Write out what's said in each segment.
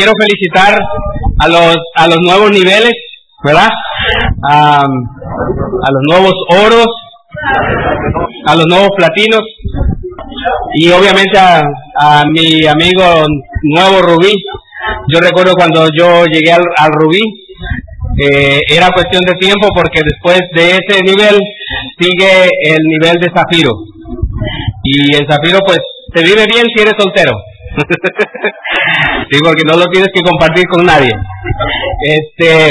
quiero felicitar a los, a los nuevos niveles, ¿verdad? A, los nuevos oros, a los nuevos platinos y obviamente a, mi amigo nuevo Rubí. Yo recuerdo cuando yo llegué al, Rubí, eh, era cuestión de tiempo porque después de ese nivel sigue el nivel de Zafiro. Y en Zafiro pues se vive bien si eres soltero. sí, porque no lo tienes que compartir con nadie. Este,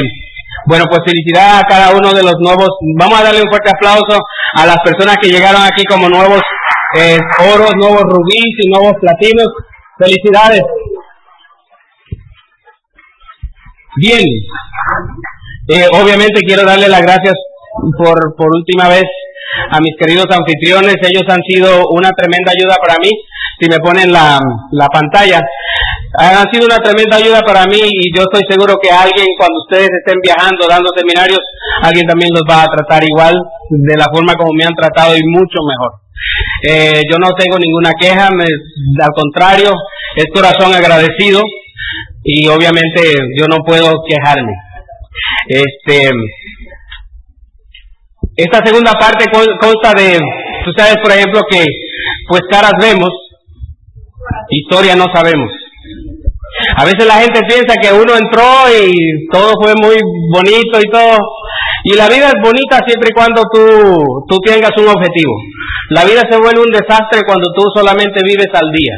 bueno, pues felicidad a cada uno de los nuevos. Vamos a darle un fuerte aplauso a las personas que llegaron aquí como nuevos eh, oros, nuevos rubíes y nuevos platinos. Felicidades. Bien. Eh, obviamente quiero darle las gracias por, por última vez a mis queridos anfitriones. Ellos han sido una tremenda ayuda para mí si me ponen la, la pantalla. Han sido una tremenda ayuda para mí y yo estoy seguro que alguien cuando ustedes estén viajando, dando seminarios, alguien también los va a tratar igual, de la forma como me han tratado y mucho mejor. Eh, yo no tengo ninguna queja, al contrario, es corazón agradecido y obviamente yo no puedo quejarme. Este, esta segunda parte consta de, tú sabes por ejemplo que pues caras vemos, Historia no sabemos. A veces la gente piensa que uno entró y todo fue muy bonito y todo. Y la vida es bonita siempre y cuando tú, tú tengas un objetivo. La vida se vuelve un desastre cuando tú solamente vives al día.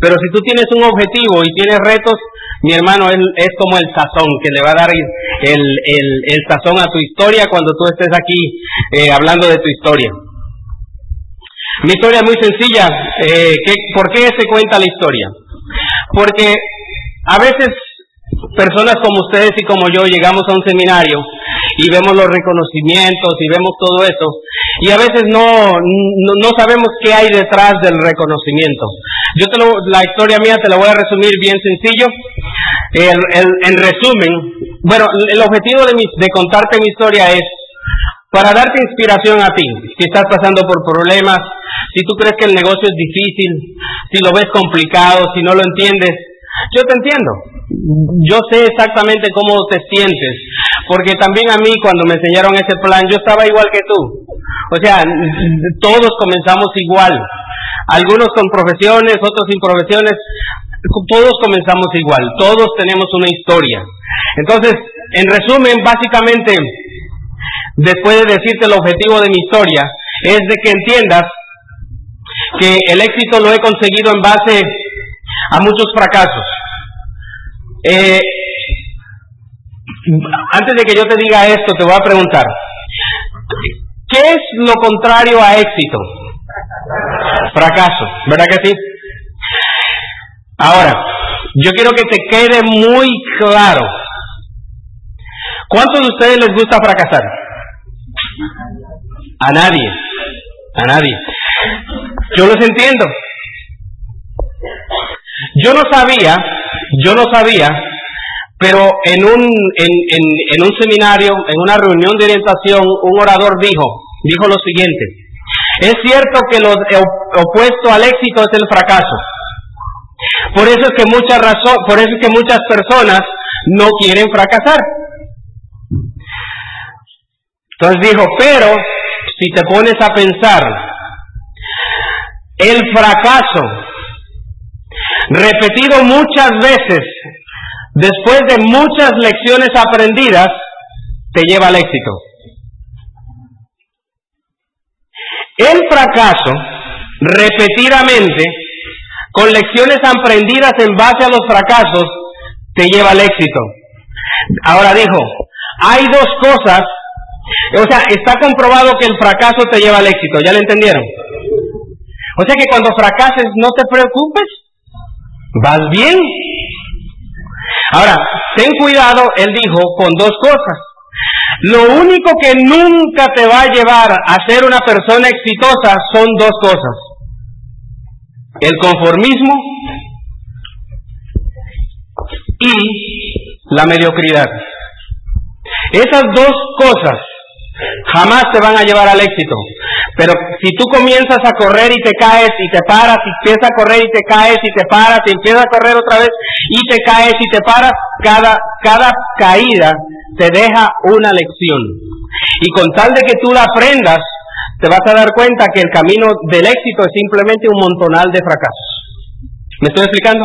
Pero si tú tienes un objetivo y tienes retos, mi hermano, es, es como el sazón que le va a dar el, el, sazón a tu historia cuando tú estés aquí eh, hablando de tu historia. Mi historia es muy sencilla. Eh, ¿Por qué se cuenta la historia? Porque a veces personas como ustedes y como yo llegamos a un seminario y vemos los reconocimientos y vemos todo eso y a veces no, no, sabemos qué hay detrás del reconocimiento. Yo te lo, la historia mía te la voy a resumir bien sencillo. en resumen, bueno, el objetivo de, de contarte mi historia es para darte inspiración a ti, si estás pasando por problemas, si tú crees que el negocio es difícil, si lo ves complicado, si no lo entiendes, yo te entiendo. Yo sé exactamente cómo te sientes, porque también a mí cuando me enseñaron ese plan, yo estaba igual que tú. O sea, todos comenzamos igual. Algunos con profesiones, otros sin profesiones, todos comenzamos igual, todos tenemos una historia. Entonces, en resumen, básicamente, después de decirte el objetivo de mi historia, es de que entiendas que el éxito lo he conseguido en base a muchos fracasos. Eh, antes de que yo te diga esto, te voy a preguntar, ¿qué es lo contrario a éxito? Fracaso, ¿verdad que sí? Ahora, yo quiero que te quede muy claro. ¿Cuántos de ustedes les gusta fracasar? A nadie, a nadie. Yo los entiendo. Yo no sabía, yo no sabía, pero en un, en, en, un seminario, en una reunión de orientación, un orador dijo, dijo lo siguiente, es cierto que lo opuesto al éxito es el fracaso. Por eso es que muchas razón, por eso es que muchas personas no quieren fracasar. Entonces dijo, pero si te pones a pensar, el fracaso, repetido muchas veces, después de muchas lecciones aprendidas, te lleva al éxito. El fracaso, repetidamente, con lecciones aprendidas en base a los fracasos, te lleva al éxito. Ahora dijo, hay dos cosas o sea, está comprobado que el fracaso te lleva al éxito, ¿ya lo entendieron? O sea que cuando fracases no te preocupes, vas bien. Ahora, ten cuidado, él dijo, con dos cosas. Lo único que nunca te va a llevar a ser una persona exitosa son dos cosas. El conformismo y la mediocridad. Esas dos cosas jamás te van a llevar al éxito. Pero si tú comienzas a correr y te caes y te paras, y empiezas a correr y te caes y te paras, y empiezas a correr otra vez y te caes y te paras, cada, cada caída te deja una lección. Y con tal de que tú la aprendas, te vas a dar cuenta que el camino del éxito es simplemente un montonal de fracasos. ¿Me estoy explicando?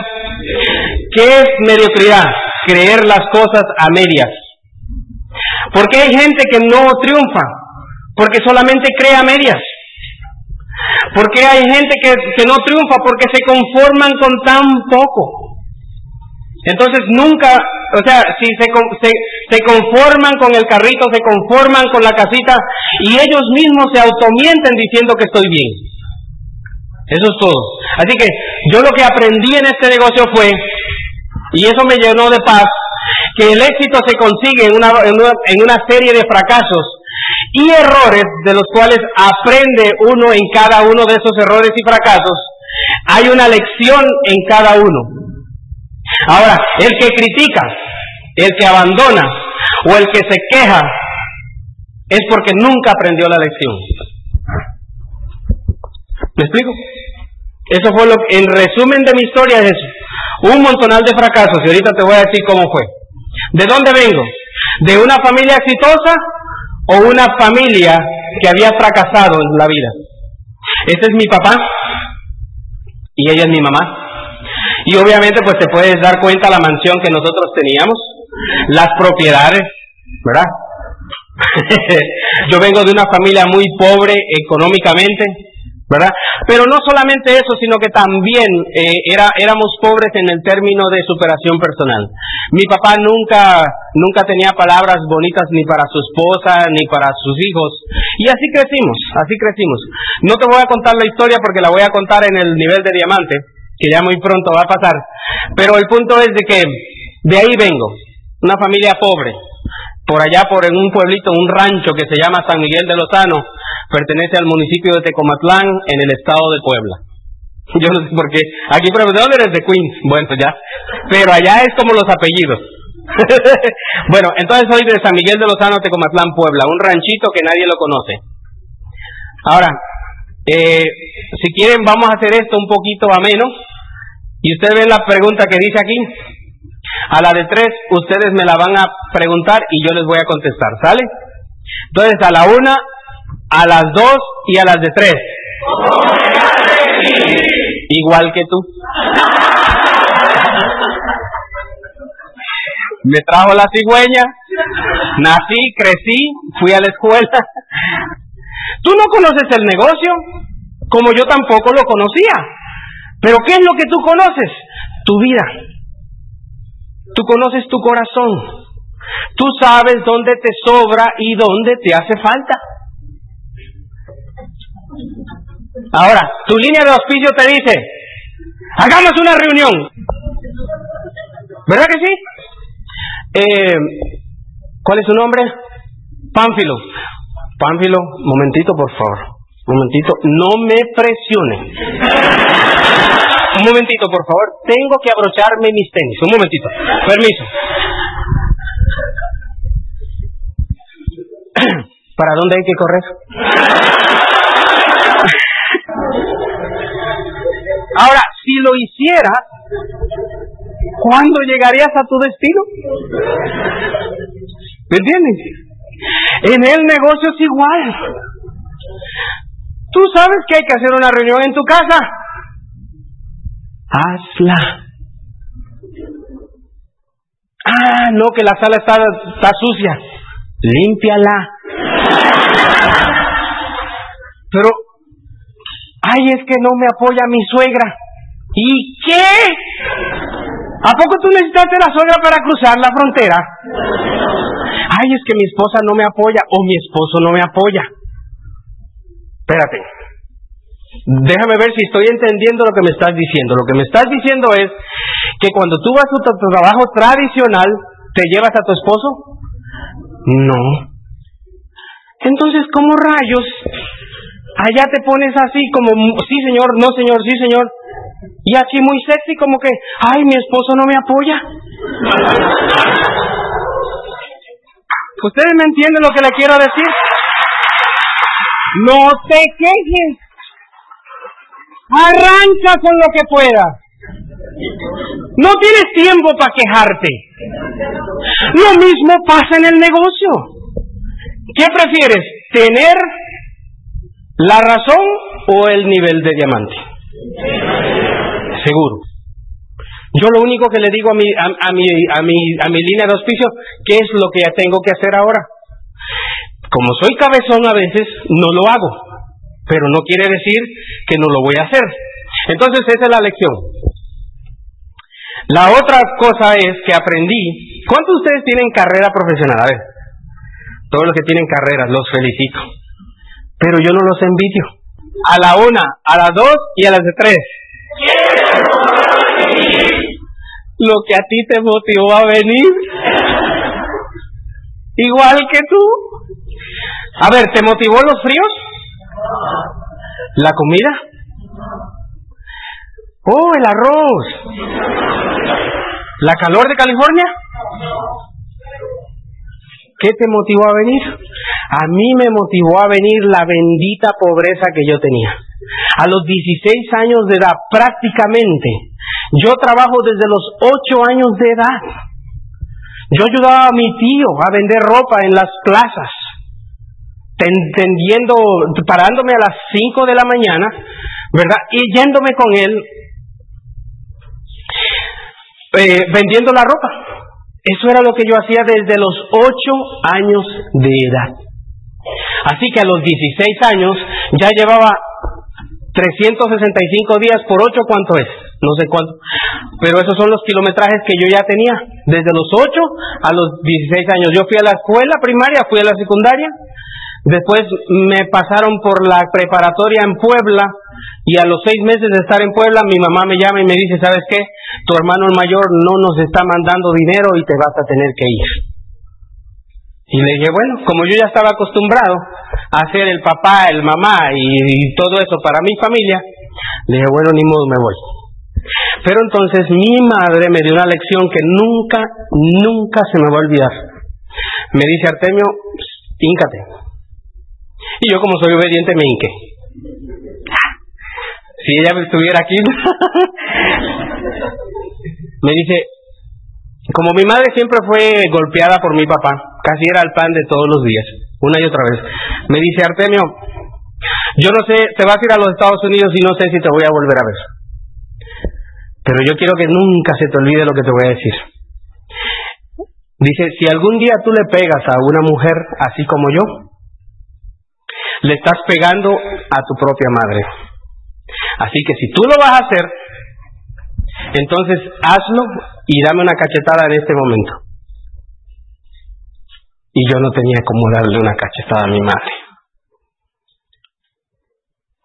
¿Qué es mediocridad? Creer las cosas a medias. ¿Por qué hay gente que no triunfa? Porque solamente cree a medias. ¿Por qué hay gente que, que no triunfa? Porque se conforman con tan poco. Entonces nunca, o sea, si se, se, se, conforman con el carrito, se conforman con la casita y ellos mismos se automienten diciendo que estoy bien. Eso es todo. Así que yo lo que aprendí en este negocio fue, y eso me llenó de paz, que el éxito se consigue en una, en una, en una serie de fracasos y errores de los cuales aprende uno en cada uno de esos errores y fracasos. Hay una lección en cada uno. Ahora, el que critica, el que abandona o el que se queja es porque nunca aprendió la lección. ¿Me explico? Eso fue lo que, en resumen de mi historia es eso. Un montonal de fracasos y ahorita te voy a decir cómo fue. ¿De dónde vengo? ¿De una familia exitosa o una familia que había fracasado en la vida? Ese es mi papá y ella es mi mamá. Y obviamente pues te puedes dar cuenta la mansión que nosotros teníamos, las propiedades, ¿verdad? Yo vengo de una familia muy pobre económicamente, ¿verdad? Pero no solamente eso, sino que también eh, era, éramos pobres en el término de superación personal. Mi papá nunca, nunca tenía palabras bonitas ni para su esposa ni para sus hijos. Y así crecimos, así crecimos. No te voy a contar la historia porque la voy a contar en el nivel de diamante que ya muy pronto va a pasar. Pero el punto es de que de ahí vengo, una familia pobre, por allá por en un pueblito, un rancho que se llama San Miguel de Lozano, pertenece al municipio de Tecomatlán en el estado de Puebla. Yo no sé por qué. Aquí, pero ¿de dónde eres? De Queens. Bueno, ya. Pero allá es como los apellidos. bueno, entonces soy de San Miguel de Lozano, Tecomatlán, Puebla, un ranchito que nadie lo conoce. Ahora, eh, si quieren, vamos a hacer esto un poquito ameno. Y ustedes ven la pregunta que dice aquí. A la de tres, ustedes me la van a preguntar y yo les voy a contestar, ¿sale? Entonces, a la una, a las dos y a las de tres. Igual que tú. Me trajo la cigüeña, nací, crecí, fui a la escuela, Tú no conoces el negocio, como yo tampoco lo conocía. Pero ¿qué es lo que tú conoces? Tu vida. Tú conoces tu corazón. Tú sabes dónde te sobra y dónde te hace falta. Ahora, tu línea de auspicio te dice, hagamos una reunión. ¿Verdad que sí? Eh, ¿Cuál es su nombre? Pánfilo. Pánfilo, momentito, por favor. Momentito, no me presione. Un momentito, por favor. Tengo que abrocharme mis tenis. Un momentito. Permiso. ¿Para dónde hay que correr? Ahora, si lo hiciera, ¿cuándo llegarías a tu destino? ¿Me entiendes? En el negocio es igual. Tú sabes que hay que hacer una reunión en tu casa. Hazla. Ah, no, que la sala está, está sucia. Límpiala. Pero, ay, es que no me apoya mi suegra. ¿Y qué? ¿A poco tú necesitaste la suegra para cruzar la frontera? Ay, es que mi esposa no me apoya o mi esposo no me apoya. Espérate. Déjame ver si estoy entendiendo lo que me estás diciendo. Lo que me estás diciendo es que cuando tú vas a tu trabajo tradicional, ¿te llevas a tu esposo? No. Entonces, ¿cómo rayos? Allá te pones así como, sí señor, no señor, sí señor. Y aquí muy sexy como que, ay, mi esposo no me apoya. ¿Ustedes me entienden lo que le quiero decir? No te quejes. Arranca con lo que puedas. No tienes tiempo para quejarte. Lo mismo pasa en el negocio. ¿Qué prefieres? ¿Tener la razón o el nivel de diamante? Seguro. Yo lo único que le digo a mi, a, mi, a, mi, a mi línea de auspicio, ¿qué es lo que ya tengo que hacer ahora? Como soy cabezón a veces, no lo hago, pero no quiere decir que no lo voy a hacer. Entonces esa es la lección. La otra cosa es que aprendí, ¿cuántos de ustedes tienen carrera profesional? A ver, todos los que tienen carreras, los felicito. Pero yo no los envidio. A la una, a las dos y a las de tres. Lo que a ti te motivó a venir. Igual que tú. A ver, ¿te motivó los fríos? ¿La comida? Oh, el arroz. ¿La calor de California? ¿Qué te motivó a venir? A mí me motivó a venir la bendita pobreza que yo tenía. A los 16 años de edad, prácticamente, yo trabajo desde los 8 años de edad. Yo ayudaba a mi tío a vender ropa en las plazas, tendiendo, parándome a las 5 de la mañana, ¿verdad? Y yéndome con él, eh, vendiendo la ropa. Eso era lo que yo hacía desde los 8 años de edad. Así que a los 16 años ya llevaba 365 días por 8, ¿cuánto es? No sé cuánto. Pero esos son los kilometrajes que yo ya tenía. Desde los 8 a los 16 años. Yo fui a la escuela primaria, fui a la secundaria. Después me pasaron por la preparatoria en Puebla y a los seis meses de estar en Puebla, mi mamá me llama y me dice, ¿sabes qué? Tu hermano el mayor no nos está mandando dinero y te vas a tener que ir. Y le dije, bueno, como yo ya estaba acostumbrado a ser el papá, el mamá y, todo eso para mi familia, le dije, bueno, ni modo, me voy. Pero entonces mi madre me dio una lección que nunca, nunca se me va a olvidar. Me dice, Artemio, híncate. Y yo como soy obediente me hinqué. Si ella estuviera aquí, me dice, como mi madre siempre fue golpeada por mi papá, casi era el pan de todos los días, una y otra vez, me dice, Artemio, yo no sé, te vas a ir a los Estados Unidos y no sé si te voy a volver a ver. Pero yo quiero que nunca se te olvide lo que te voy a decir. Dice, si algún día tú le pegas a una mujer así como yo, le estás pegando a tu propia madre. Así que si tú lo vas a hacer, entonces hazlo y dame una cachetada en este momento. Y yo no tenía cómo darle una cachetada a mi madre.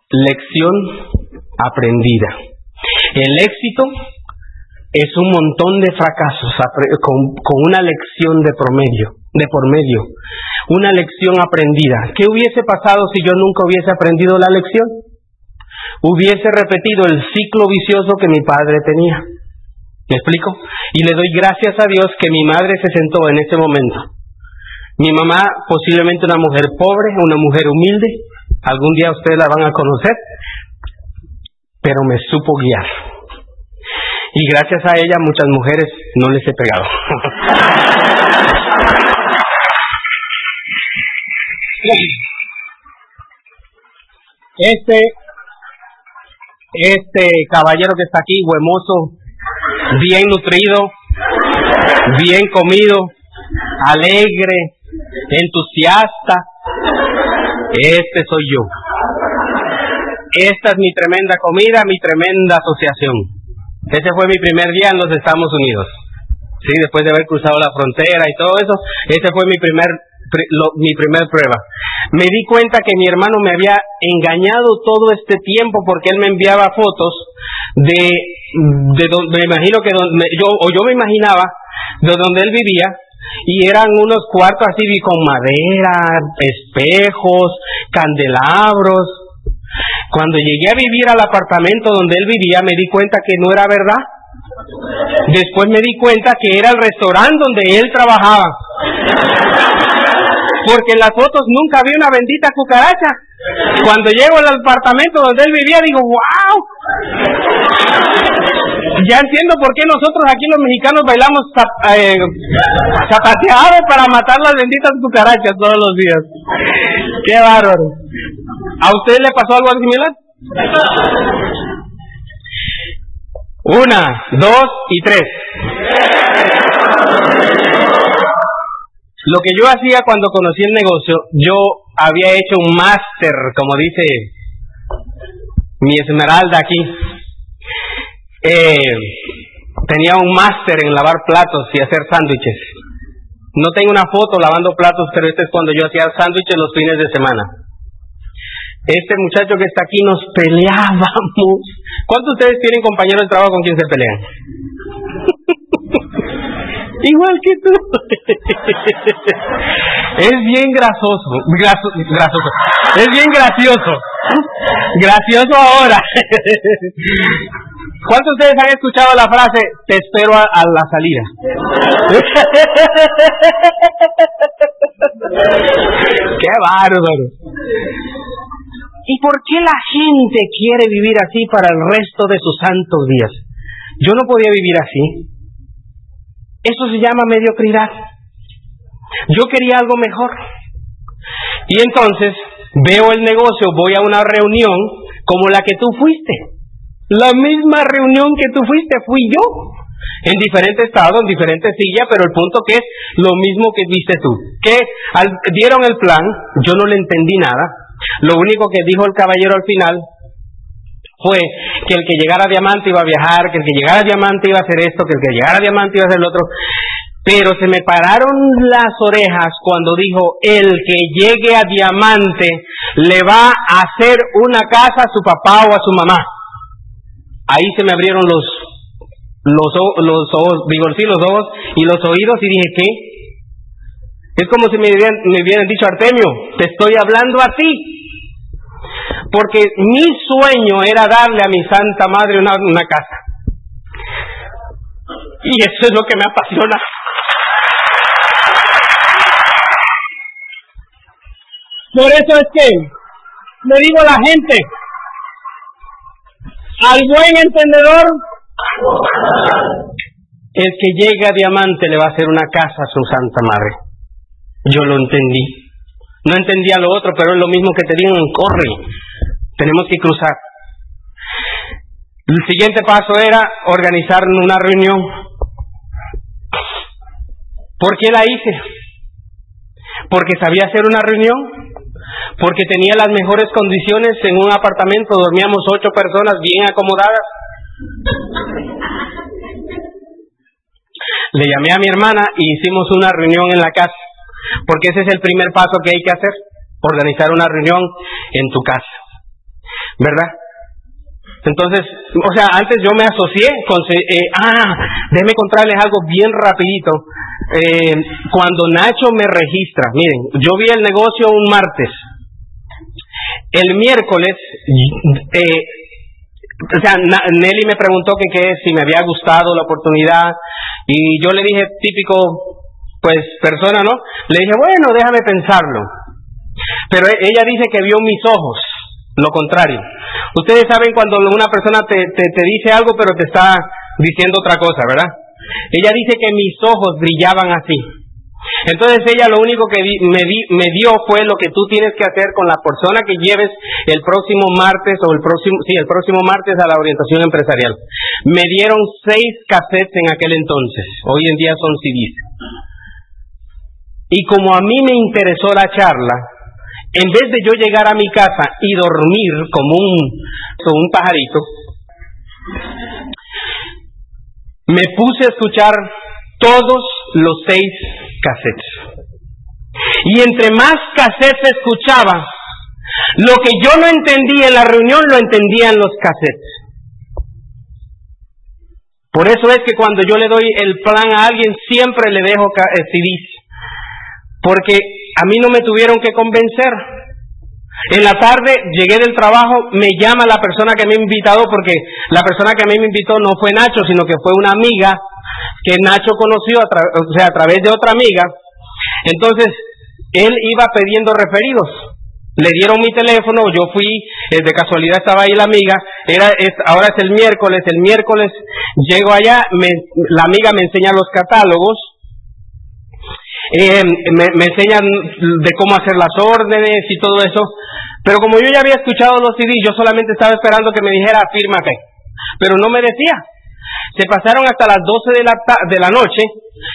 Lección aprendida. El éxito es un montón de fracasos con, con, una lección de promedio, de por medio, una lección aprendida. ¿Qué hubiese pasado si yo nunca hubiese aprendido la lección? Hubiese repetido el ciclo vicioso que mi padre tenía. ¿Me explico? Y le doy gracias a Dios que mi madre se sentó en ese momento. Mi mamá, posiblemente una mujer pobre, una mujer humilde, algún día ustedes la van a conocer, pero me supo guiar. Y gracias a ella muchas mujeres no les he pegado. Este este caballero que está aquí, huemoso, bien nutrido, bien comido, alegre, entusiasta. Este soy yo. Esta es mi tremenda comida, mi tremenda asociación. Ese fue mi primer día en los Estados Unidos. Sí, después de haber cruzado la frontera y todo eso, ese fue mi primer mi primer prueba. Me di cuenta que mi hermano me había engañado todo este tiempo porque él me enviaba fotos de, de donde, me imagino que donde, yo, o yo me imaginaba de donde él vivía y eran unos cuartos así con madera, espejos, candelabros. Cuando llegué a vivir al apartamento donde él vivía me di cuenta que no era verdad. Después me di cuenta que era el restaurante donde él trabajaba. Porque en las fotos nunca vi una bendita cucaracha. Cuando llego al apartamento donde él vivía, digo, wow. Ya entiendo por qué nosotros aquí los mexicanos bailamos eh, zapateados para matar las benditas cucarachas todos los días. Qué bárbaro. ¿A usted le pasó algo similar? Una, dos y tres. Lo que yo hacía cuando conocí el negocio, yo había hecho un máster, como dice mi esmeralda aquí. Eh, tenía un máster en lavar platos y hacer sándwiches. No tengo una foto lavando platos, pero este es cuando yo hacía sándwiches los fines de semana. Este muchacho que está aquí nos peleábamos. ¿Cuántos de ustedes tienen compañeros de trabajo con quien se pelean? Igual que tú. es bien grasoso, grasoso. Es bien gracioso. Gracioso ahora. ¿Cuántos de ustedes han escuchado la frase, te espero a, a la salida? ¡Qué bárbaro! ¿Y por qué la gente quiere vivir así para el resto de sus santos días? Yo no podía vivir así. Eso se llama mediocridad. Yo quería algo mejor. Y entonces veo el negocio, voy a una reunión como la que tú fuiste. La misma reunión que tú fuiste fui yo. En diferente estado, en diferente silla, pero el punto que es lo mismo que viste tú. Que dieron el plan, yo no le entendí nada. Lo único que dijo el caballero al final fue que el que llegara a diamante iba a viajar, que el que llegara a diamante iba a hacer esto, que el que llegara a diamante iba a hacer lo otro. Pero se me pararon las orejas cuando dijo, el que llegue a diamante le va a hacer una casa a su papá o a su mamá. Ahí se me abrieron los, los, los ojos, digo, sí, los ojos y los oídos y dije, ¿qué? Es como si me hubieran, me hubieran dicho, Artemio, te estoy hablando a ti porque mi sueño era darle a mi Santa Madre una, una casa. Y eso es lo que me apasiona. Por eso es que le digo a la gente, al buen entendedor, el que llega a diamante le va a hacer una casa a su Santa Madre. Yo lo entendí. No entendía lo otro, pero es lo mismo que te digan, corre, tenemos que cruzar. El siguiente paso era organizar una reunión. ¿Por qué la hice? Porque sabía hacer una reunión, porque tenía las mejores condiciones en un apartamento, dormíamos ocho personas bien acomodadas. Le llamé a mi hermana y hicimos una reunión en la casa, porque ese es el primer paso que hay que hacer, organizar una reunión en tu casa. ¿Verdad? Entonces, o sea, antes yo me asocié con... Eh, ah, déjeme contarles algo bien rapidito. Eh, cuando Nacho me registra, miren, yo vi el negocio un martes. El miércoles, eh, o sea, Nelly me preguntó que qué, si me había gustado la oportunidad y yo le dije, típico, pues persona, ¿no? Le dije, bueno, déjame pensarlo. Pero e, ella dice que vio mis ojos lo contrario. Ustedes saben cuando una persona te, te, dice algo pero te está diciendo otra cosa, ¿verdad? Ella dice que mis ojos brillaban así. Entonces ella lo único que me, me, dio fue lo que tú tienes que hacer con la persona que lleves el próximo martes o el próximo, sí, el próximo martes a la orientación empresarial. Me dieron seis cassettes en aquel entonces. Hoy en día son CDs. Y como a mí me interesó la charla, en vez de yo llegar a mi casa y dormir como un, como un pajarito, me puse a escuchar todos los seis cassettes. Y entre más cassettes escuchaba, lo que yo no entendía en la reunión lo entendía en los cassettes. Por eso es que cuando yo le doy el plan a alguien, siempre le dejo CDs. Porque a mí no me tuvieron que convencer. En la tarde llegué del trabajo, me llama la persona que me ha invitado, porque la persona que a mí me invitó no fue Nacho, sino que fue una amiga que Nacho conoció a, o sea, a través de otra amiga. Entonces, él iba pidiendo referidos. Le dieron mi teléfono, yo fui, eh, de casualidad estaba ahí la amiga, era, es, ahora es el miércoles, el miércoles llego allá, la amiga me enseña los catálogos, eh, me, me, enseñan de cómo hacer las órdenes y todo eso, pero como yo ya había escuchado los CDs, yo solamente estaba esperando que me dijera fírmate, pero no me decía. Se pasaron hasta las 12 de la, de la noche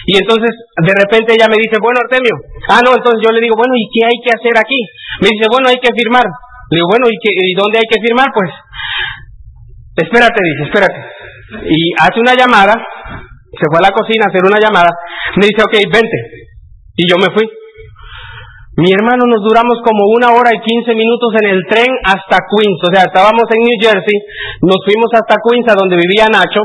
y entonces de repente ella me dice, bueno Artemio, ah no, entonces yo le digo, bueno, ¿y qué hay que hacer aquí? Me dice, bueno, hay que firmar. Le digo, bueno, ¿y, qué, ¿y dónde hay que firmar? Pues, espérate, dice, espérate. Y hace una llamada, se fue a la cocina a hacer una llamada, me dice, ok, vente. Y yo me fui. Mi hermano nos duramos como una hora y quince minutos en el tren hasta Queens. O sea, estábamos en New Jersey, nos fuimos hasta Queens, a donde vivía Nacho.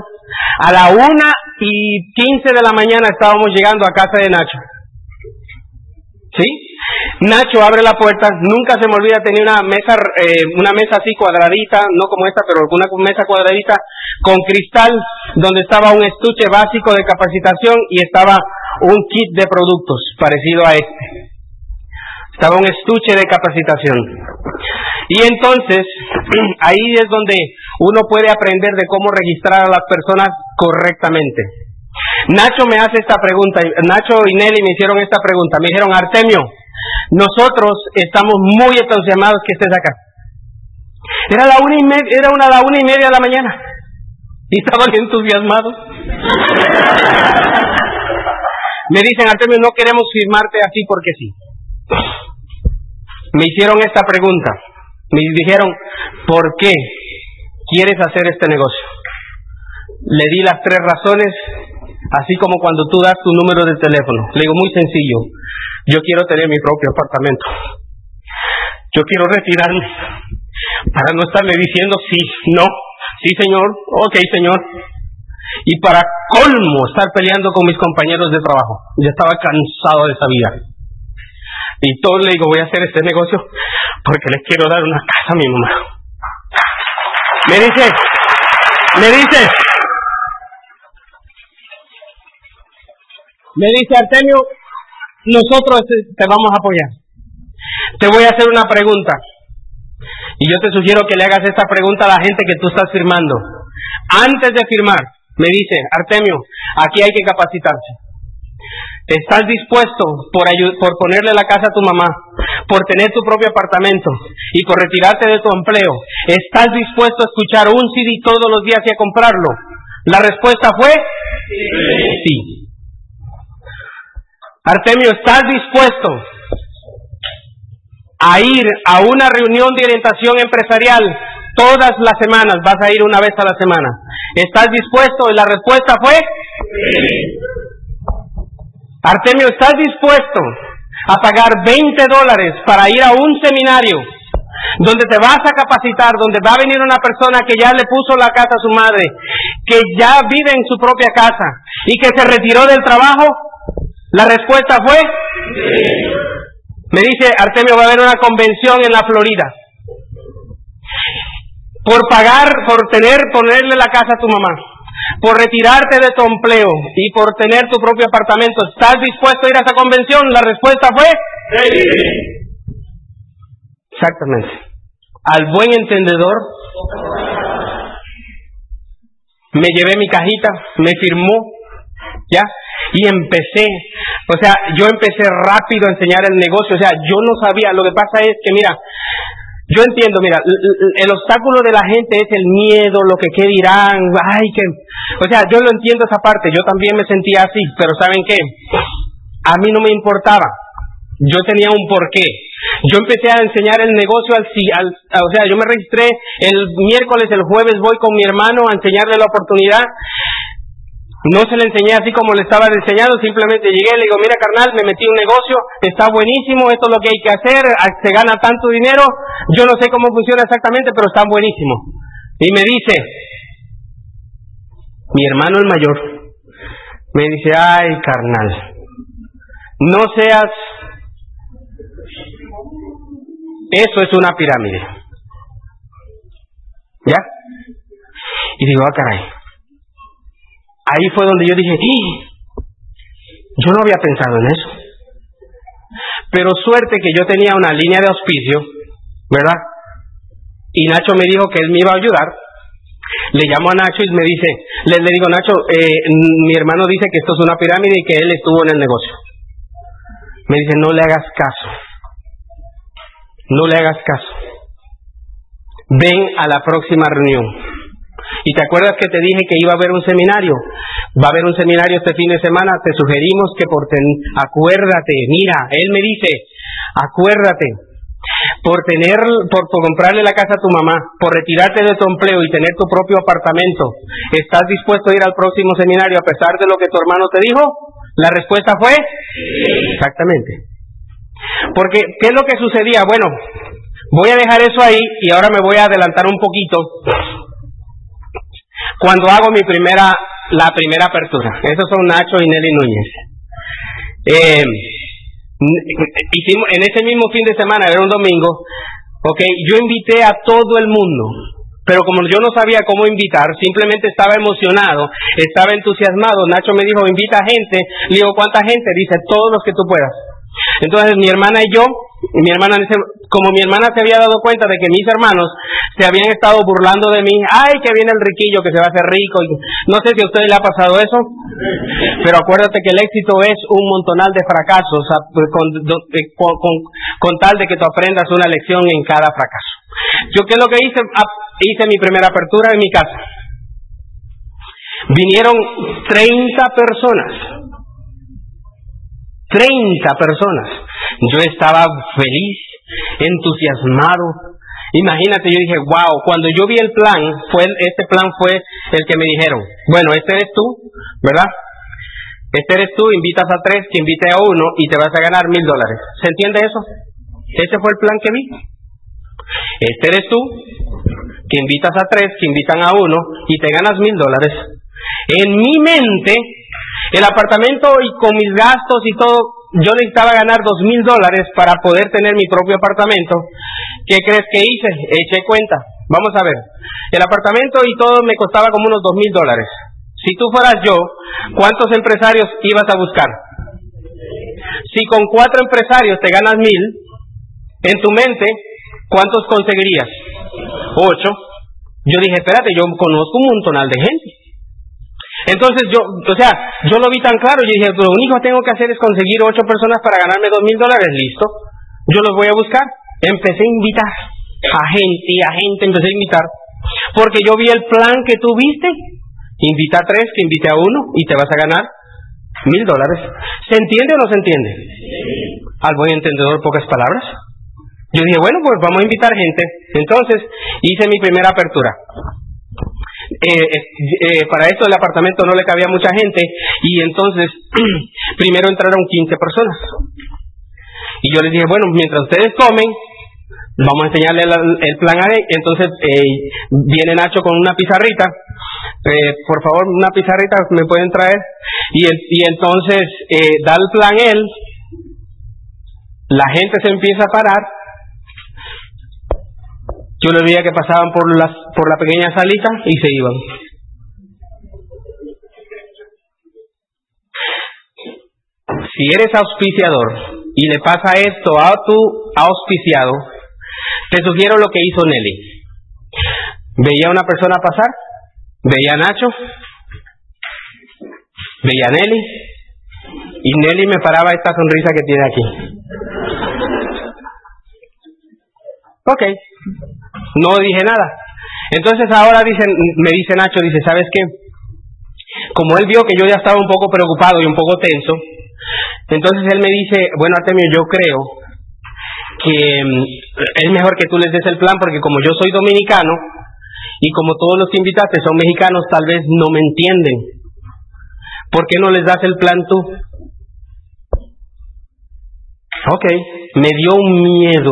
A la una y quince de la mañana estábamos llegando a casa de Nacho. ¿Sí? Nacho abre la puerta, nunca se me olvida, tenía una mesa, eh, una mesa así cuadradita, no como esta, pero una mesa cuadradita con cristal, donde estaba un estuche básico de capacitación y estaba un kit de productos parecido a este. Estaba un estuche de capacitación. Y entonces, ahí es donde uno puede aprender de cómo registrar a las personas correctamente. Nacho me hace esta pregunta, Nacho y Nelly me hicieron esta pregunta, me dijeron, Artemio, nosotros estamos muy entusiasmados que estés acá. Era, la una y media, era una, la una y media de la mañana y estaban entusiasmados. me dicen, Artemio, no queremos firmarte así porque sí me hicieron esta pregunta. Me dijeron, ¿por qué quieres hacer este negocio? Le di las tres razones, así como cuando tú das tu número de teléfono. Le digo, muy sencillo, yo quiero tener mi propio apartamento. Yo quiero retirarme para no estarle diciendo sí, no, sí señor, ok señor. Y para colmo estar peleando con mis compañeros de trabajo. Ya estaba cansado de esa vida. Y todos le digo, voy a hacer este negocio porque les quiero dar una casa a mi mamá. Me dice, me dice, me dice Artemio, nosotros te vamos a apoyar. Te voy a hacer una pregunta. Y yo te sugiero que le hagas esta pregunta a la gente que tú estás firmando. Antes de firmar, me dice, Artemio, aquí hay que capacitarse. ¿Estás dispuesto por, por ponerle la casa a tu mamá, por tener tu propio apartamento y por retirarte de tu empleo? ¿Estás dispuesto a escuchar un CD todos los días y a comprarlo? La respuesta fue sí. Artemio, ¿estás dispuesto a ir a una reunión de orientación empresarial todas las semanas? Vas a ir una vez a la semana. ¿Estás dispuesto? Y la respuesta fue. Artemio, ¿estás dispuesto a pagar 20 dólares para ir a un seminario donde te vas a capacitar, donde va a venir una persona que ya le puso la casa a su madre, que ya vive en su propia casa y que se retiró del trabajo? La respuesta fue, me dice Artemio, va a haber una convención en la Florida. Por pagar, por tener, ponerle la casa a tu mamá por retirarte de tu empleo y por tener tu propio apartamento, ¿estás dispuesto a ir a esa convención? La respuesta fue sí. Exactamente. Al buen entendedor, me llevé mi cajita, me firmó, ¿ya? Y empecé, o sea, yo empecé rápido a enseñar el negocio, o sea, yo no sabía, lo que pasa es que, mira, yo entiendo, mira, el obstáculo de la gente es el miedo, lo que qué dirán, ay, que... O sea, yo lo entiendo esa parte, yo también me sentía así, pero ¿saben qué? A mí no me importaba, yo tenía un porqué. Yo empecé a enseñar el negocio al, al, o sea, yo me registré el miércoles, el jueves voy con mi hermano a enseñarle la oportunidad no se le enseñé así como le estaba enseñando, simplemente llegué, le digo, mira carnal, me metí un negocio, está buenísimo, esto es lo que hay que hacer, se gana tanto dinero, yo no sé cómo funciona exactamente, pero está buenísimo. Y me dice, mi hermano el mayor, me dice, ay carnal, no seas, eso es una pirámide. ¿Ya? Y digo, ah caray, ahí fue donde yo dije, yo no había pensado en eso. Pero suerte que yo tenía una línea de auspicio, ¿verdad? Y Nacho me dijo que él me iba a ayudar. Le llamo a Nacho y me dice, le, le digo, Nacho, eh, mi hermano dice que esto es una pirámide y que él estuvo en el negocio. Me dice, no le hagas caso. No le hagas caso. Ven a la próxima reunión. Y te acuerdas que te dije que iba a haber un seminario. Va a haber un seminario este fin de semana. Te sugerimos que por ten, acuérdate, mira, él me dice, acuérdate, por tener, por, comprarle la casa a tu mamá, por retirarte de tu empleo y tener tu propio apartamento, ¿estás dispuesto a ir al próximo seminario a pesar de lo que tu hermano te dijo? La respuesta fue exactamente. Porque, ¿qué es lo que sucedía? Bueno, voy a dejar eso ahí y ahora me voy a adelantar un poquito cuando hago mi primera, la primera apertura. Esos son Nacho y Nelly Núñez. Eh, hicimos en ese mismo fin de semana, era un domingo, yo invité a todo el mundo, pero como yo no sabía cómo invitar, simplemente estaba emocionado, estaba entusiasmado, Nacho me dijo, invita a gente, le digo, ¿cuánta gente? Dice, todos los que tú puedas. Entonces mi hermana y yo, mi hermana, como mi hermana se había dado cuenta de que mis hermanos se habían estado burlando de mí, ay, que viene el riquillo que se va a hacer rico. No sé si a usted le ha pasado eso, pero acuérdate que el éxito es un montonal de fracasos pues, eh, con, con, tal de que tú aprendas una lección en cada fracaso. Yo qué es lo que hice, ah, hice mi primera apertura en mi casa. Vinieron 30 personas 30 personas. Yo estaba feliz, entusiasmado. Imagínate, yo dije, wow, cuando yo vi el plan, fue este plan fue el que me dijeron, bueno, este eres tú, ¿verdad? Este eres tú, invitas a tres, que invite a uno y te vas a ganar mil dólares. ¿Se entiende eso? Ese fue el plan que vi. Este eres tú, que invitas a tres, que invitan a uno y te ganas mil dólares. En mi mente, el apartamento y con mis gastos y todo, yo necesitaba ganar dos mil dólares para poder tener mi propio apartamento. ¿Qué crees que hice? Eché cuenta. Vamos a ver. El apartamento y todo me costaba como unos dos mil dólares. Si tú fueras yo, ¿cuántos empresarios ibas a buscar? Si con cuatro empresarios te ganas mil, en tu mente, ¿cuántos conseguirías? Ocho. Yo dije, espérate, yo conozco un montonal de gente. Entonces yo, o sea, yo lo vi tan claro, yo dije, lo único que tengo que hacer es conseguir ocho personas para ganarme dos mil dólares, listo. Yo los voy a buscar. Empecé a invitar a gente y a gente, empecé a invitar. Porque yo vi el plan que tú viste. Invita a tres, que invite a uno y te vas a ganar mil dólares. ¿Se entiende o no se entiende? Al buen entendedor, pocas palabras. Yo dije, bueno, pues vamos a invitar gente. Entonces hice mi primera apertura. Eh, eh, para esto el apartamento no le cabía mucha gente y entonces primero entraron 15 personas. Y yo les dije, bueno, mientras ustedes comen, vamos a enseñarle el, plan A. Entonces eh, viene Nacho con una pizarrita. por favor, una pizarrita me pueden traer. Y, y entonces da el plan él. La gente se empieza a parar yo les veía que pasaban por, las, por la pequeña salita y se iban. Si eres auspiciador y le pasa esto a tu auspiciado, te sugiero lo que hizo Nelly. Veía a una persona pasar, veía a Nacho, veía a Nelly, y Nelly me paraba esta sonrisa que tiene aquí. Ok, no dije nada. Entonces ahora me dice Nacho, dice, ¿sabes qué? Como él vio que yo ya estaba un poco preocupado y un poco tenso, entonces él me dice, bueno Artemio, yo creo que mm, es mejor que tú les des el plan porque como yo soy dominicano y como todos los que invitaste son mexicanos, tal vez no me entienden. ¿Por qué no les das el plan tú? Ok, me dio miedo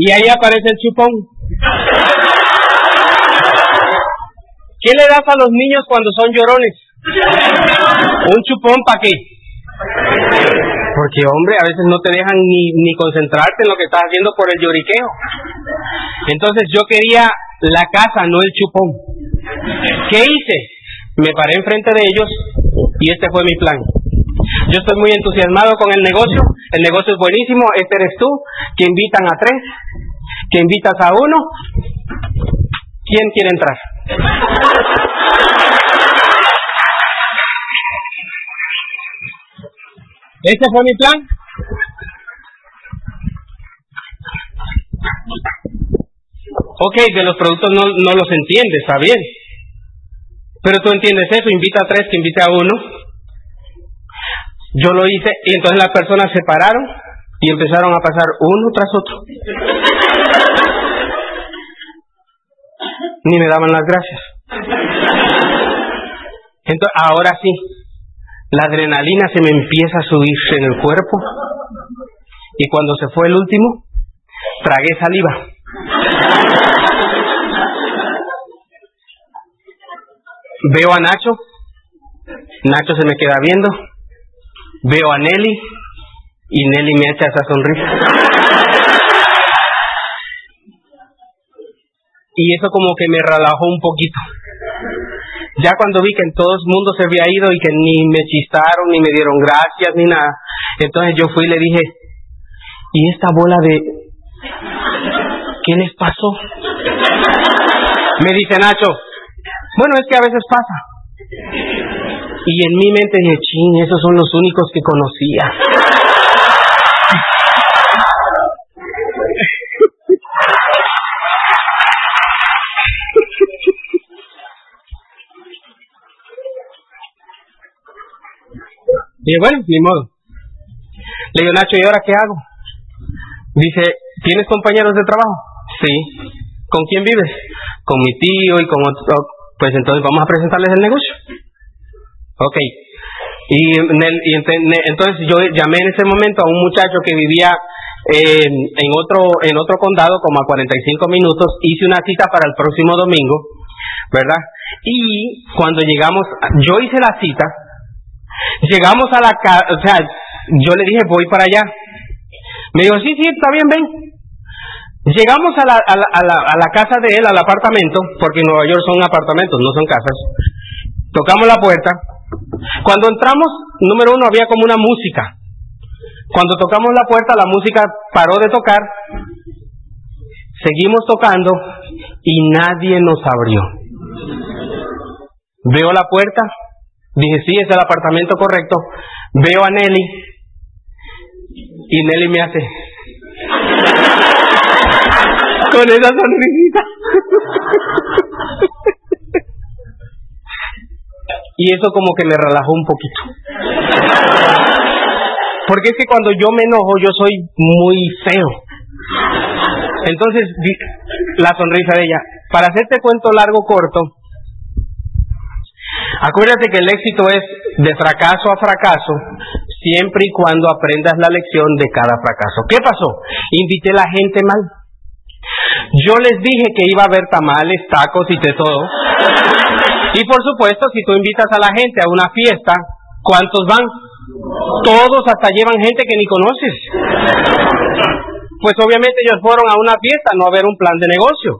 Y ahí aparece el chupón. ¿Qué le das a los niños cuando son llorones? Un chupón para qué? Porque hombre, a veces no te dejan ni, ni concentrarte en lo que estás haciendo por el lloriqueo. Entonces yo quería la casa, no el chupón. ¿Qué hice? Me paré enfrente de ellos y este fue mi plan. Yo estoy muy entusiasmado con el negocio, el negocio es buenísimo, este eres tú, que invitan a tres, que invitas a uno. ¿Quién quiere entrar? Ese fue mi plan. Ok, de los productos no, no los entiendes, está bien. Pero tú entiendes eso, invita a tres, que invite a uno. Yo lo hice y entonces las personas se pararon y empezaron a pasar uno tras otro. Ni me daban las gracias. Entonces, ahora sí, la adrenalina se me empieza a subir en el cuerpo y cuando se fue el último, tragué saliva. Veo a Nacho, Nacho se me queda viendo, veo a Nelly y Nelly me echa esa sonrisa. Y eso como que me relajó un poquito. Ya cuando vi que en todo el mundo se había ido y que ni me chistaron, ni me dieron gracias, ni nada, entonces yo fui y le dije, ¿y esta bola de... ¿Qué les pasó? Me dice Nacho, bueno, es que a veces pasa. Y en mi mente dije, ching, esos son los únicos que conocía. Y bueno, ni modo. Le digo, Nacho, ¿y ahora qué hago? Dice, ¿tienes compañeros de trabajo? Sí. ¿Con quién vives? Con mi tío y con otro. Pues entonces vamos a presentarles el negocio. Ok. Y, y entonces yo llamé en ese momento a un muchacho que vivía en, en, otro, en otro condado, como a 45 minutos. Hice una cita para el próximo domingo, ¿verdad? Y cuando llegamos, yo hice la cita, Llegamos a la casa, o sea, yo le dije, voy para allá. Me dijo, sí, sí, está bien, ven. Llegamos a la, a, la, a, la, a la casa de él, al apartamento, porque en Nueva York son apartamentos, no son casas. Tocamos la puerta. Cuando entramos, número uno, había como una música. Cuando tocamos la puerta, la música paró de tocar. Seguimos tocando y nadie nos abrió. Veo la puerta, Dije, sí, es el apartamento correcto. Veo a Nelly y Nelly me hace con esa sonrisita. y eso como que me relajó un poquito. Porque es que cuando yo me enojo yo soy muy feo. Entonces, la sonrisa de ella. Para hacerte cuento largo corto, Acuérdate que el éxito es de fracaso a fracaso, siempre y cuando aprendas la lección de cada fracaso. ¿Qué pasó? Invité a la gente mal. Yo les dije que iba a haber tamales, tacos y de todo. Y por supuesto, si tú invitas a la gente a una fiesta, ¿cuántos van? Todos hasta llevan gente que ni conoces. Pues obviamente ellos fueron a una fiesta, no a ver un plan de negocio.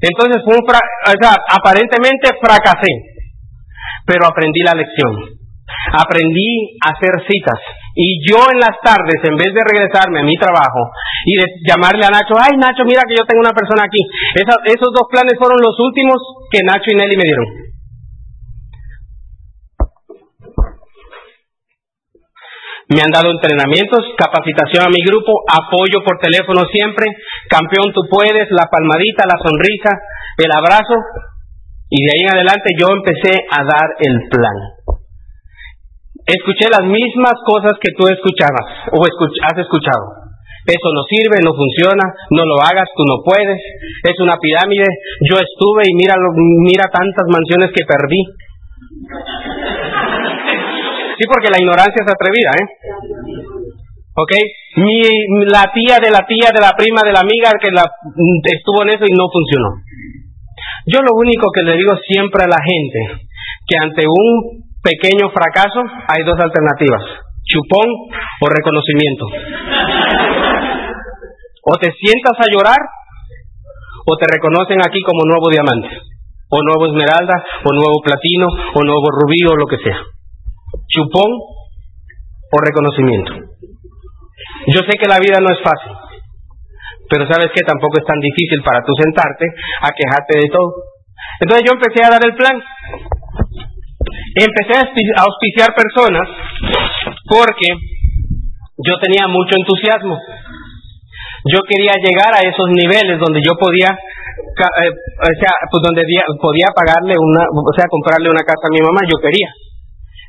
Entonces fue un o sea, aparentemente fracasé pero aprendí la lección. Aprendí a hacer citas. Y yo en las tardes, en vez de regresarme a mi trabajo y de llamarle a Nacho, ay Nacho, mira que yo tengo una persona aquí. esos dos planes fueron los últimos que Nacho y Nelly me dieron. Me han dado entrenamientos, capacitación a mi grupo, apoyo por teléfono siempre, campeón tú puedes, la palmadita, la sonrisa, el abrazo, y de ahí en adelante yo empecé a dar el plan. Escuché las mismas cosas que tú escuchabas o has escuchado. Eso no sirve, no funciona, no lo hagas, tú no puedes. Es una pirámide. Yo estuve y mira, mira tantas mansiones que perdí. Sí, porque la ignorancia es atrevida, ¿eh? ¿Ok? Mi, la tía de la tía de la prima de la amiga que la, estuvo en eso y no funcionó. Yo lo único que le digo siempre a la gente, que ante un pequeño fracaso hay dos alternativas, chupón o reconocimiento. O te sientas a llorar o te reconocen aquí como nuevo diamante, o nuevo esmeralda, o nuevo platino, o nuevo rubí, o lo que sea. Chupón o reconocimiento. Yo sé que la vida no es fácil, pero sabes que tampoco es tan difícil para tú sentarte a quejarte de todo. Entonces yo empecé a dar el plan. Empecé a auspiciar personas porque yo tenía mucho entusiasmo. Yo quería llegar a esos niveles donde yo podía, eh, o sea, pues donde podía pagarle una, o sea, comprarle una casa a mi mamá, yo quería.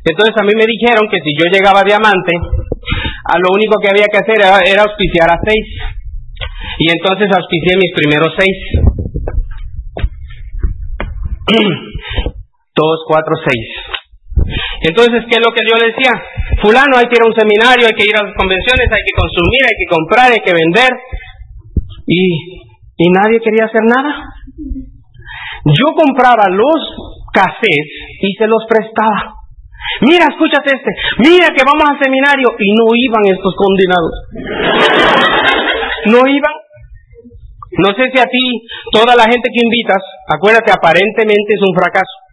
Entonces a mí me dijeron que si yo llegaba a diamante, a lo único que había que hacer era, auspiciar a seis. Y entonces auspicié mis primeros seis. Dos, cuatro, seis. Entonces, ¿qué es lo que yo le decía? Fulano, hay que ir a un seminario, hay que ir a las convenciones, hay que consumir, hay que comprar, hay que vender. Y, y nadie quería hacer nada. Yo compraba los cassettes y se los prestaba. Mira, escúchate este. Mira que vamos al seminario. Y no iban estos condenados. No iban. No sé si a ti, toda la gente que invitas, acuérdate, aparentemente es un fracaso.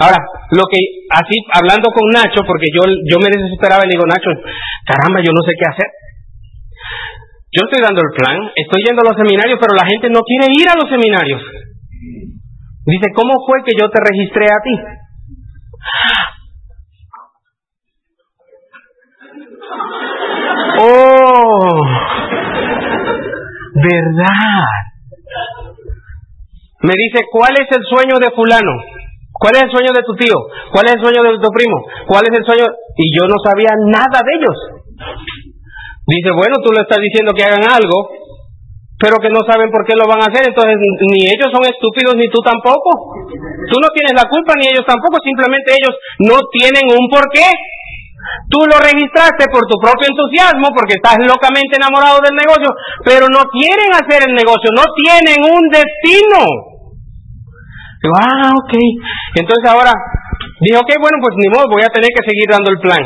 Ahora, lo que, así, hablando con Nacho, porque yo, yo me desesperaba y le digo, Nacho, caramba, yo no sé qué hacer. Yo estoy dando el plan, estoy yendo a los seminarios, pero la gente no quiere ir a los seminarios. Dice, ¿cómo fue que yo te registré a ti? Oh, verdad. Me dice, ¿cuál es el sueño de fulano? ¿Cuál es el sueño de tu tío? ¿Cuál es el sueño de tu primo? ¿Cuál es el sueño? Y yo no sabía nada de ellos. Dice, bueno, tú le estás diciendo que hagan algo, pero que no saben por qué lo van a hacer, entonces ni ellos son estúpidos ni tú tampoco. Tú no tienes la culpa ni ellos tampoco, simplemente ellos no tienen un porqué. Tú lo registraste por tu propio entusiasmo, porque estás locamente enamorado del negocio, pero no quieren hacer el negocio, no tienen un destino ah, ok. Entonces ahora dijo, ok, bueno, pues ni modo, voy a tener que seguir dando el plan.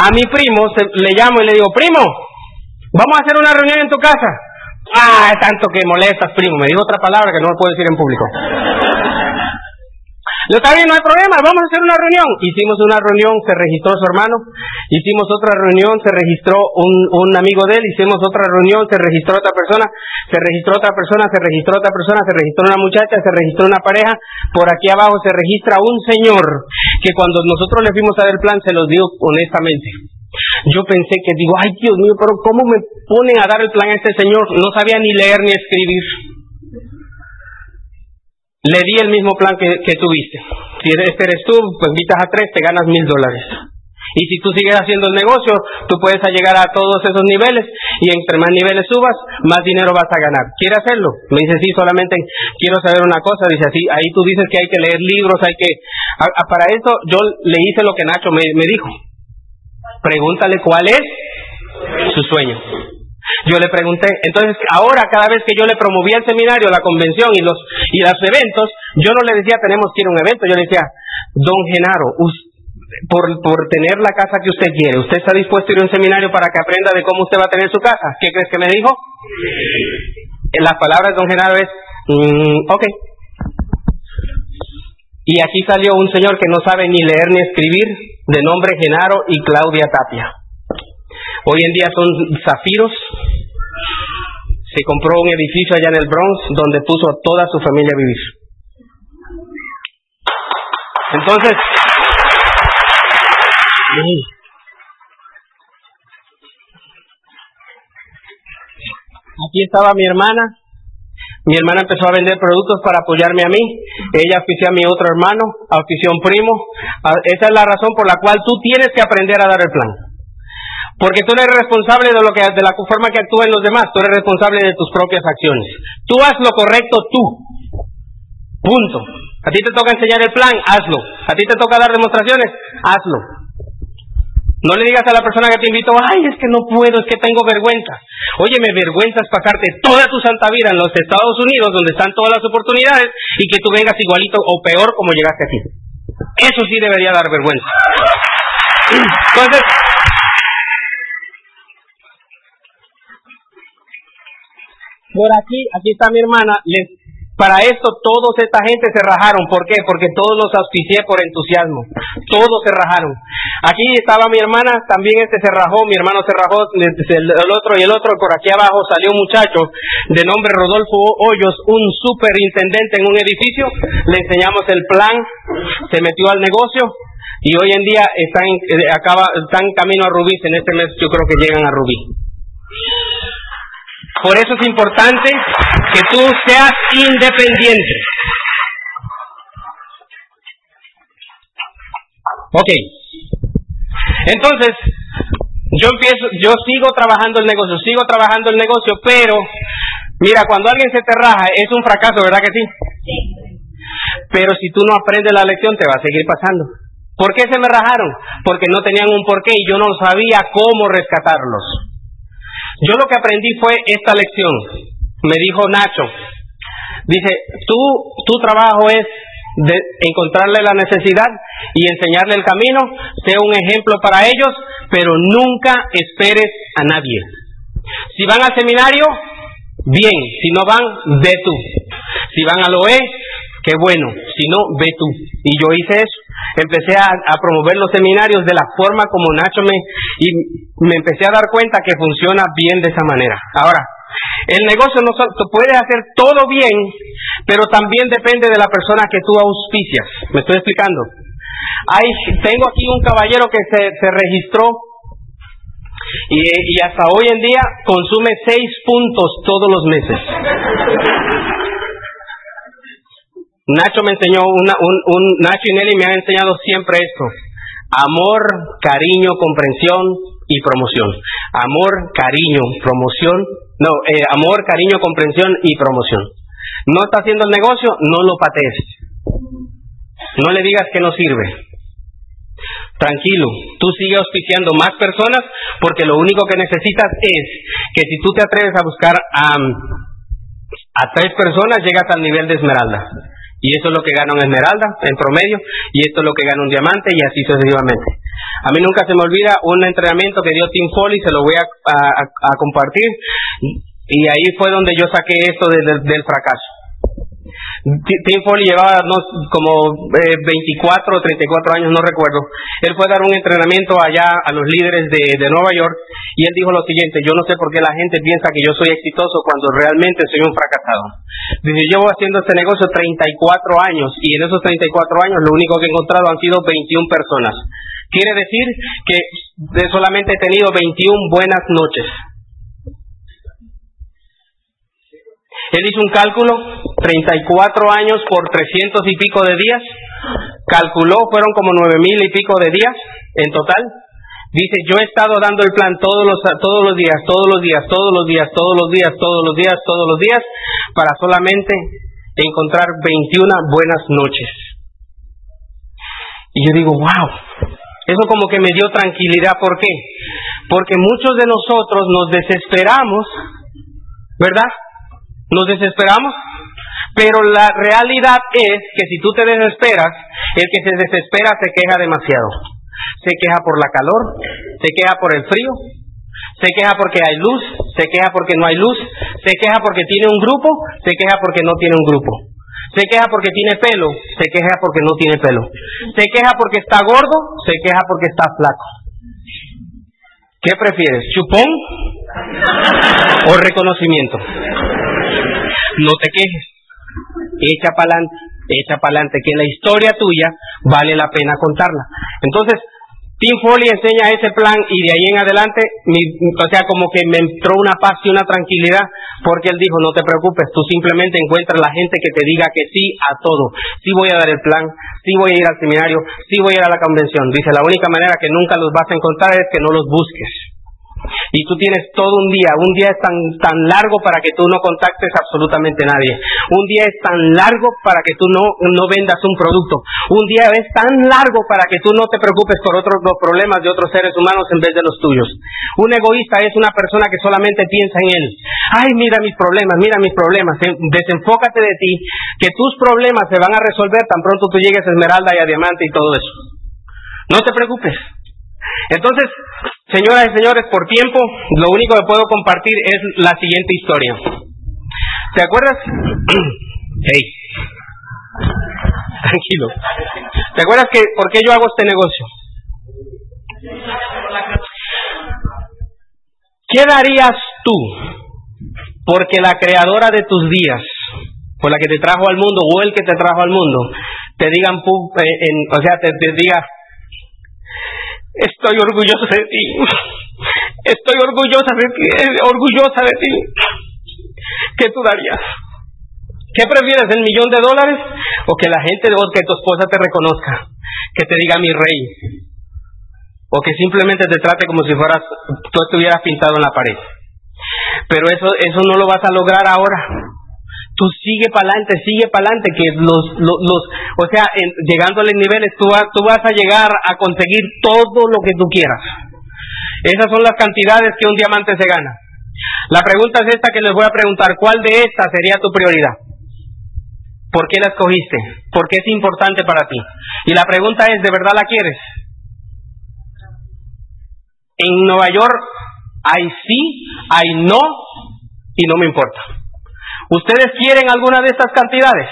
A mi primo le llamo y le digo, primo, vamos a hacer una reunión en tu casa. Ah, tanto que molestas, primo. Me dijo otra palabra que no puedo decir en público. Lo está bien, no hay problema, vamos a hacer una reunión. Hicimos una reunión, se registró su hermano. Hicimos otra reunión, se registró un, un amigo de él. Hicimos otra reunión, se registró otra persona. Se registró otra persona, se registró otra persona, se registró una muchacha, se registró una pareja. Por aquí abajo se registra un señor que cuando nosotros le fuimos a dar el plan se los digo honestamente. Yo pensé que digo, ay Dios mío, pero ¿cómo me ponen a dar el plan a este señor? No sabía ni leer ni escribir le di el mismo plan que, que tuviste. Si este eres tú, pues invitas a tres, te ganas mil dólares. Y si tú sigues haciendo el negocio, tú puedes llegar a todos esos niveles y entre más niveles subas, más dinero vas a ganar. ¿Quiere hacerlo? Me dice, sí, solamente quiero saber una cosa. Dice así, ahí tú dices que hay que leer libros, hay que... para eso yo le hice lo que Nacho me, me dijo. Pregúntale cuál es su sueño. Yo le pregunté, entonces ahora cada vez que yo le promovía el seminario, la convención y los y los eventos, yo no le decía tenemos que ir a un evento, yo le decía, don Genaro, por, por tener la casa que usted quiere, ¿usted está dispuesto a ir a un seminario para que aprenda de cómo usted va a tener su casa? ¿Qué crees que me dijo? Las palabras de don Genaro es, mm, ok. Y aquí salió un señor que no sabe ni leer ni escribir, de nombre Genaro y Claudia Tapia. Hoy en día son zafiros. Se compró un edificio allá en el Bronx donde puso a toda su familia a vivir. Entonces, aquí estaba mi hermana. Mi hermana empezó a vender productos para apoyarme a mí. Ella ofició a mi otro hermano, ofició a un primo. Ah, esa es la razón por la cual tú tienes que aprender a dar el plan. Porque tú eres responsable de lo que de la forma que actúan los demás, tú eres responsable de tus propias acciones. Tú haz lo correcto tú. Punto. A ti te toca enseñar el plan, hazlo. A ti te toca dar demostraciones, hazlo. No le digas a la persona que te invitó, ay, es que no puedo, es que tengo vergüenza. Oye, me vergüenza es pasarte toda tu santa vida en los Estados Unidos, donde están todas las oportunidades, y que tú vengas igualito o peor como llegaste aquí. Eso sí debería dar vergüenza. Entonces, por aquí, aquí está mi hermana, para esto todos esta gente se rajaron. ¿Por qué? Porque todos los auspicié por entusiasmo. Todos se rajaron. Aquí estaba mi hermana, también este se rajó, mi hermano se rajó, el otro y el otro. Por aquí abajo salió un muchacho de nombre Rodolfo Hoyos, un superintendente en un edificio. Le enseñamos el plan, se metió al negocio y hoy en día están, eh, acaba, están camino a Rubí. En este mes yo creo que llegan a Rubí. Por eso es importante que tú seas independiente. Ok. Entonces, yo empiezo, yo sigo trabajando el negocio, sigo trabajando el negocio, pero mira, cuando alguien se te raja es un fracaso, ¿verdad que sí? Sí. Pero si tú no aprendes la lección te va a seguir pasando. ¿Por qué se me rajaron? Porque no tenían un porqué y yo no sabía cómo rescatarlos. Yo lo que aprendí fue esta lección. Me dijo Nacho, dice, tú, tu trabajo es de encontrarle la necesidad y enseñarle el camino, sea un ejemplo para ellos, pero nunca esperes a nadie. Si van al seminario, bien, si no van, ve tú. Si van al OE, qué bueno, si no, ve tú. Y yo hice eso empecé a, promover los seminarios de la forma como Nacho me, y me empecé a dar cuenta que funciona bien de esa manera. Ahora, el negocio no se puede hacer todo bien, pero también depende de la persona que tú auspicias. ¿Me estoy explicando? Hay, tengo aquí un caballero que se, se registró y, y, hasta hoy en día consume seis puntos todos los meses. Nacho me enseñó, una, un, un, Nacho y Nelly me han enseñado siempre esto. Amor, cariño, comprensión y promoción. Amor, cariño, promoción. No, eh, amor, cariño, comprensión y promoción. No está haciendo el negocio, no lo patees. No le digas que no sirve. Tranquilo, tú sigue auspiciando más personas porque lo único que necesitas es que si tú te atreves a buscar a, a tres personas, llegas al nivel de esmeralda. Y eso es lo que gana un esmeralda en promedio, y esto es lo que gana un diamante, y así sucesivamente. A mí nunca se me olvida un entrenamiento que dio Tim Foley, se lo voy a, compartir, y ahí fue donde yo saqué esto del fracaso. Tim Foley llevaba como 24 eh, o 34 años, no recuerdo. Él fue a dar un entrenamiento allá a los líderes de, Nueva York y él dijo lo siguiente, yo no sé por qué la gente piensa que yo soy exitoso cuando realmente soy un fracasado. Dice, llevo haciendo este negocio 34 años y en esos 34 años lo único que he encontrado han sido 21 personas. Quiere decir que solamente he tenido 21 buenas noches. Él hizo un cálculo, 34 años por 300 y pico de días, calculó, fueron como 9 mil y pico de días en total. Dice, yo he estado dando el plan todos los, todos los días, todos los días, todos los días, todos los días, todos los días, todos los días, para solamente encontrar 21 buenas noches. Y yo digo, wow, eso como que me dio tranquilidad. ¿Por qué? Porque muchos de nosotros nos desesperamos, ¿verdad? Nos desesperamos. Pero la realidad es que si tú te desesperas, el que se desespera se queja demasiado. Se queja por la calor, se queja por el frío, se queja porque hay luz, se queja porque no hay luz, se queja porque tiene un grupo, se queja porque no tiene un grupo. Se queja porque tiene pelo, se queja porque no tiene pelo. Se queja porque está gordo, se queja porque está flaco. ¿Qué prefieres, chupón o reconocimiento? No te quejes. Echa para adelante, echa para adelante, que la historia tuya vale la pena contarla. Entonces, Tim Foley enseña ese plan y de ahí en adelante, o sea, como que me entró una paz y una tranquilidad, porque él dijo, no te preocupes, tú simplemente encuentras la gente que te diga que sí a todo. Sí voy a dar el plan, sí voy a ir al seminario, sí voy a ir a la convención. Dice, la única manera que nunca los vas a encontrar es que no los busques. Y tú tienes todo un día, un día es tan, tan largo para que tú no contactes absolutamente a nadie, un día es tan largo para que tú no, no vendas un producto, un día es tan largo para que tú no te preocupes por otros los problemas de otros seres humanos en vez de los tuyos. Un egoísta es una persona que solamente piensa en él. Ay, mira mis problemas, mira mis problemas, desenfócate de ti, que tus problemas se van a resolver tan pronto tú llegues a Esmeralda y a Diamante y todo eso. No te preocupes. Entonces, señoras y señores, por tiempo, lo único que puedo compartir es la siguiente historia. ¿Te acuerdas? hey, tranquilo. ¿Te acuerdas que por qué yo hago este negocio? ¿Qué darías tú porque la creadora de tus días, por la que te trajo al mundo o el que te trajo al mundo, te digan, eh, o sea, te, te diga, Estoy orgulloso de ti. Estoy orgullosa de ti, orgullosa de ti. ¿Qué tú darías? ¿Qué prefieres, el millón de dólares o que la gente o que tu esposa te reconozca, que te diga mi rey? O que simplemente te trate como si fueras tú estuvieras pintado en la pared. Pero eso eso no lo vas a lograr ahora tú sigue para adelante, sigue para adelante, que los, los, o sea, llegando a los niveles, tú, tú vas a llegar a conseguir todo lo que tú quieras. Esas son las cantidades que un diamante se gana. La pregunta es esta que les voy a preguntar, ¿cuál de estas sería tu prioridad? ¿Por qué la escogiste? ¿Por qué es importante para ti? Y la pregunta es, ¿de verdad la quieres? En Nueva York hay sí, hay no y no me importa. ¿Ustedes quieren alguna de estas cantidades?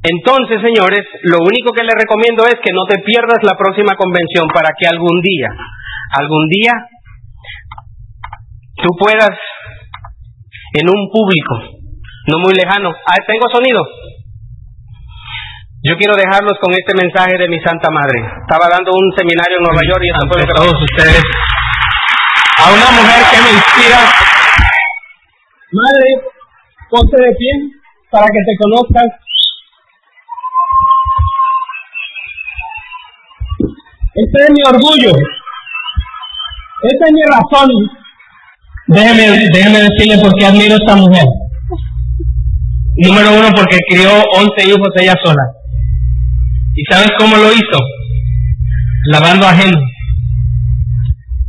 Entonces, señores, lo único que les recomiendo es que no te pierdas la próxima convención para que algún día, algún día, tú puedas en un público, no muy lejano. Ah, tengo sonido. Yo quiero dejarlos con este mensaje de mi Santa Madre. Estaba dando un seminario en Nueva York y esto fue lo que todos ustedes. A una mujer que me inspira Madre, ponte de pie para que te conozcas. Este es mi orgullo. Esta es mi razón. Déjeme, decirle por qué admiro a esta mujer. Número uno, porque crió 11 hijos ella sola. ¿Y sabes cómo lo hizo? Lavando ajeno.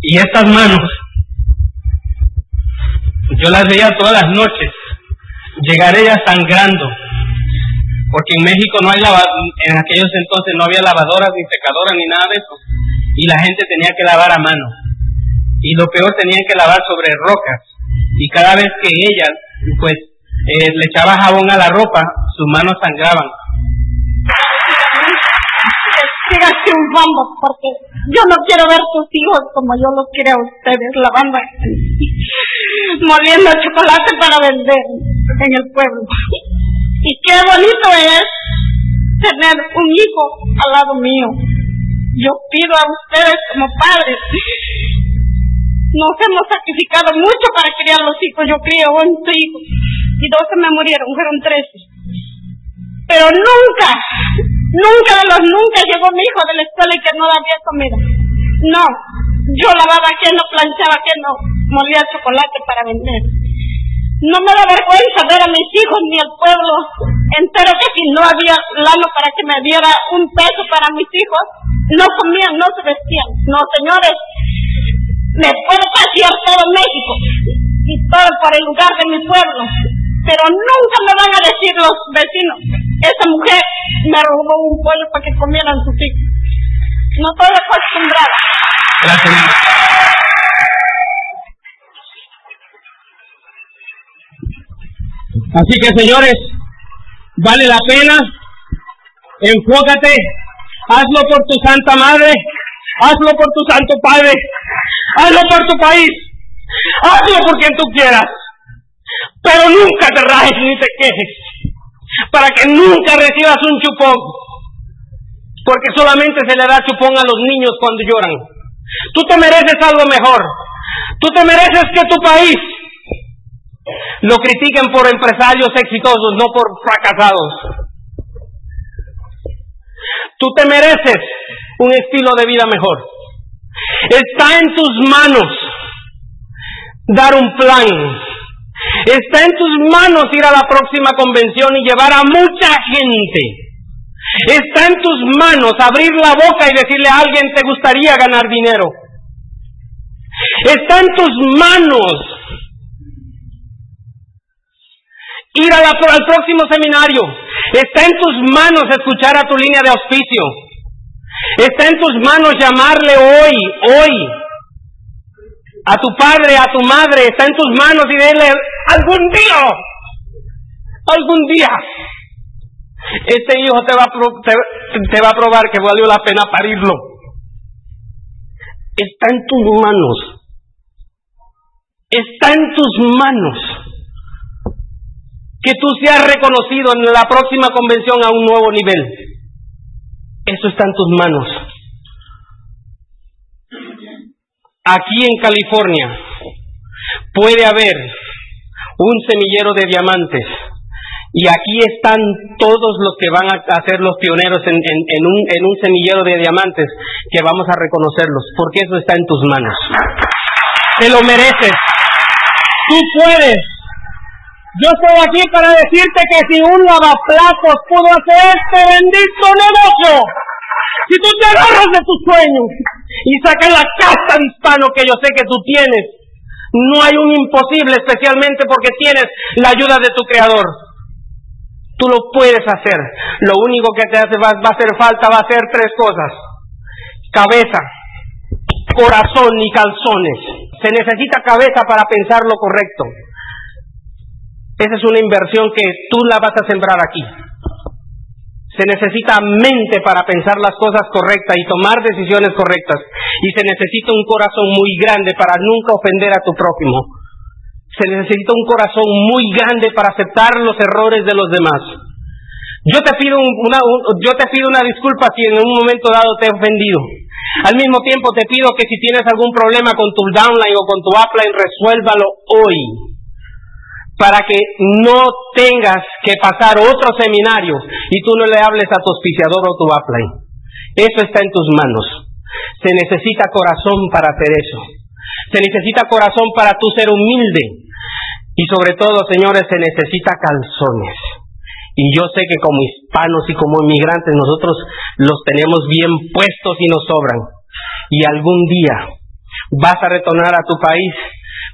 Y estas manos yo las veía todas las noches, llegar ella sangrando, porque en México no hay en aquellos entonces no había lavadoras ni secadoras ni nada de eso, y la gente tenía que lavar a mano, y lo peor tenían que lavar sobre rocas, y cada vez que ella, pues, eh, le echaba jabón a la ropa, sus manos sangraban. Siga triunfando, porque yo no quiero ver tus hijos como yo los quiero a ustedes lavando moliendo chocolate para vender en el pueblo. Y qué bonito es tener un hijo al lado mío. Yo pido a ustedes como padres, nos hemos sacrificado mucho para criar los hijos. Yo crié 11 hijos y 12 me murieron, fueron 13. Pero nunca, nunca de los nunca llegó mi hijo de la escuela y que no había comida. No, yo lavaba que no planchaba que no molía chocolate para vender. No me da vergüenza ver a mis hijos ni al pueblo entero que si no había lano para que me diera un peso para mis hijos, no comían, no se vestían. No, señores, me puedo pasear todo México y todo por el lugar de mi pueblo, pero nunca me van a decir los vecinos, esa mujer me robó un pueblo para que comieran sus hijos. No estoy acostumbrada. Gracias. Así que señores, vale la pena, enfócate, hazlo por tu Santa Madre, hazlo por tu Santo Padre, hazlo por tu país, hazlo por quien tú quieras, pero nunca te rajes ni te quejes, para que nunca recibas un chupón, porque solamente se le da chupón a los niños cuando lloran. Tú te mereces algo mejor, tú te mereces que tu país lo critiquen por empresarios exitosos, no por fracasados. Tú te mereces un estilo de vida mejor. Está en tus manos dar un plan. Está en tus manos ir a la próxima convención y llevar a mucha gente. Está en tus manos abrir la boca y decirle a alguien, ¿te gustaría ganar dinero? Está en tus manos ir al próximo seminario. Está en tus manos escuchar a tu línea de auspicio. Está en tus manos llamarle hoy, hoy, a tu padre, a tu madre. Está en tus manos y dile, algún día, algún día, este hijo te va, a te va a probar que valió la pena parirlo. Está en tus manos. Está en tus manos que tú seas reconocido en la próxima convención a un nuevo nivel. Eso está en tus manos. Aquí en California puede haber un semillero de diamantes y aquí están todos los que van a ser los pioneros en, un, en un semillero de diamantes que vamos a reconocerlos, porque eso está en tus manos. Te lo mereces. Tú puedes. Yo estoy aquí para decirte que si un lavaplatos pudo hacer este bendito negocio, si tú te agarras de tus sueños y sacas la casa de hispano que yo sé que tú tienes, no hay un imposible, especialmente porque tienes la ayuda de tu creador. Tú lo puedes hacer. Lo único que te hace va, a hacer falta va a ser tres cosas. Cabeza, corazón y calzones. Se necesita cabeza para pensar lo correcto. Esa es una inversión que tú la vas a sembrar aquí. Se necesita mente para pensar las cosas correctas y tomar decisiones correctas. Y se necesita un corazón muy grande para nunca ofender a tu prójimo. Se necesita un corazón muy grande para aceptar los errores de los demás. Yo te pido una, yo te pido una disculpa si en un momento dado te he ofendido. Al mismo tiempo te pido que si tienes algún problema con tu downline o con tu upline, resuélvalo hoy para que no tengas que pasar otro seminario y tú no le hables a tu auspiciador o tu upline. Eso está en tus manos. Se necesita corazón para hacer eso. Se necesita corazón para tú ser humilde. Y sobre todo, señores, se necesita calzones. Y yo sé que como hispanos y como inmigrantes nosotros los tenemos bien puestos y nos sobran. Y algún día vas a retornar a tu país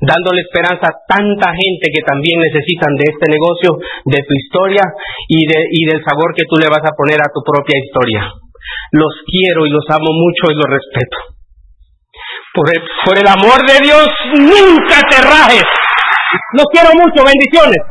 dándole esperanza a tanta gente que también necesitan de este negocio, de tu historia y, de, y del sabor que tú le vas a poner a tu propia historia. Los quiero y los amo mucho y los respeto. Por el, por el amor de Dios, nunca te rajes. Los quiero mucho, bendiciones.